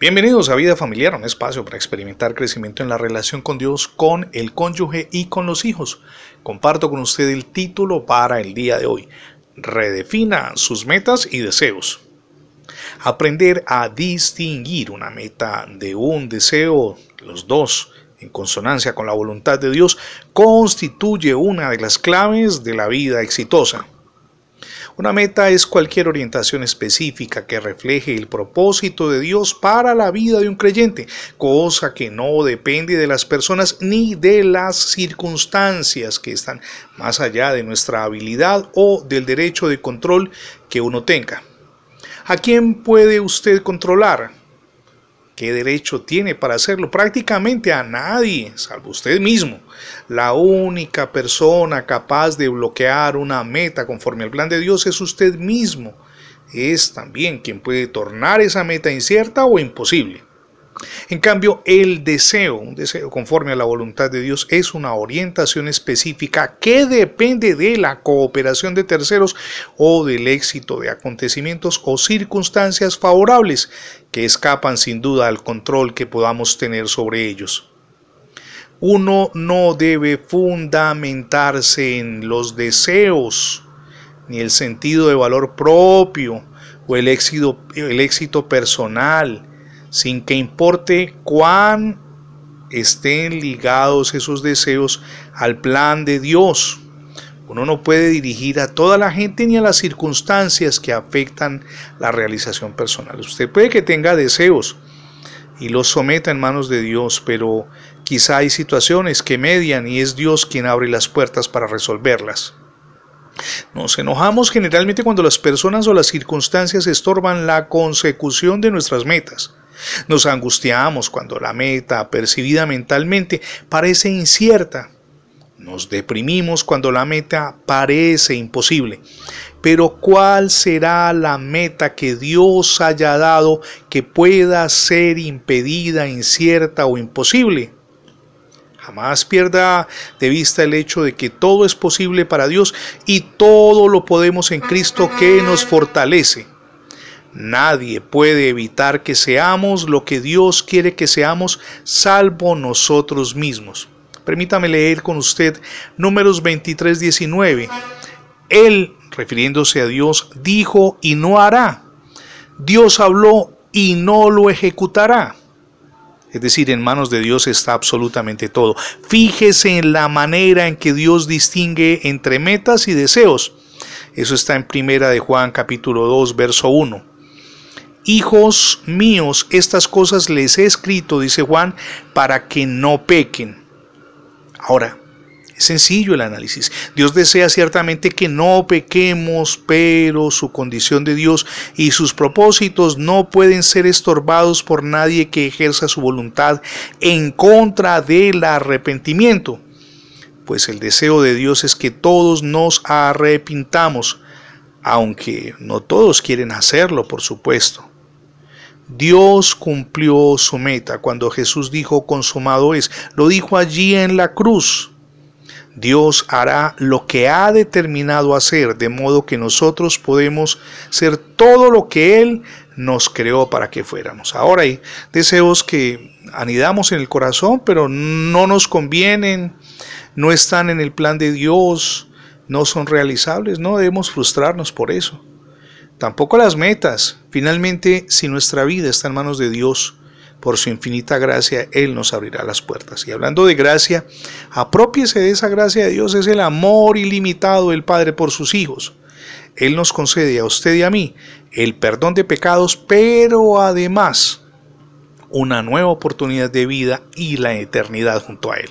Bienvenidos a Vida Familiar, un espacio para experimentar crecimiento en la relación con Dios, con el cónyuge y con los hijos. Comparto con usted el título para el día de hoy. Redefina sus metas y deseos. Aprender a distinguir una meta de un deseo, los dos, en consonancia con la voluntad de Dios, constituye una de las claves de la vida exitosa. Una meta es cualquier orientación específica que refleje el propósito de Dios para la vida de un creyente, cosa que no depende de las personas ni de las circunstancias que están más allá de nuestra habilidad o del derecho de control que uno tenga. ¿A quién puede usted controlar? ¿Qué derecho tiene para hacerlo? Prácticamente a nadie, salvo usted mismo. La única persona capaz de bloquear una meta conforme al plan de Dios es usted mismo. Es también quien puede tornar esa meta incierta o imposible. En cambio, el deseo, un deseo conforme a la voluntad de Dios, es una orientación específica que depende de la cooperación de terceros o del éxito de acontecimientos o circunstancias favorables que escapan sin duda al control que podamos tener sobre ellos. Uno no debe fundamentarse en los deseos, ni el sentido de valor propio o el éxito, personal sin que importe cuán estén ligados esos deseos al plan de Dios. Uno no puede dirigir a toda la gente ni a las circunstancias que afectan la realización personal. Usted puede que tenga deseos y los someta en manos de Dios, pero quizá hay situaciones que median y es Dios quien abre las puertas para resolverlas. Nos enojamos generalmente cuando las personas o las circunstancias estorban la consecución de nuestras metas. Nos angustiamos cuando la meta percibida mentalmente parece incierta. Nos deprimimos cuando la meta parece imposible. Pero ¿cuál será la meta que Dios haya dado que pueda ser impedida, incierta o imposible? Jamás pierda de vista el hecho de que todo es posible para Dios y todo lo podemos en Cristo que nos fortalece. Nadie puede evitar que seamos lo que Dios quiere que seamos, salvo nosotros mismos. Permítame leer con usted números 23, 19. Él, refiriéndose a Dios, dijo y no hará. Dios habló y no lo ejecutará. Es decir, en manos de Dios está absolutamente todo. Fíjese en la manera en que Dios distingue entre metas y deseos. Eso está en Primera de Juan capítulo 2, verso 1. Hijos míos, estas cosas les he escrito, dice Juan, para que no pequen. Ahora, es sencillo el análisis. Dios desea ciertamente que no pequemos, pero su condición de Dios y sus propósitos no pueden ser estorbados por nadie que ejerza su voluntad en contra del arrepentimiento. Pues el deseo de Dios es que todos nos arrepintamos, aunque no todos quieren hacerlo, por supuesto. Dios cumplió su meta cuando Jesús dijo consumado es. Lo dijo allí en la cruz. Dios hará lo que ha determinado hacer, de modo que nosotros podemos ser todo lo que Él nos creó para que fuéramos. Ahora hay deseos que anidamos en el corazón, pero no nos convienen, no están en el plan de Dios, no son realizables, no debemos frustrarnos por eso tampoco las metas. Finalmente, si nuestra vida está en manos de Dios, por su infinita gracia, Él nos abrirá las puertas. Y hablando de gracia, apropiese de esa gracia de Dios, es el amor ilimitado del Padre por sus hijos. Él nos concede a usted y a mí el perdón de pecados, pero además una nueva oportunidad de vida y la eternidad junto a Él.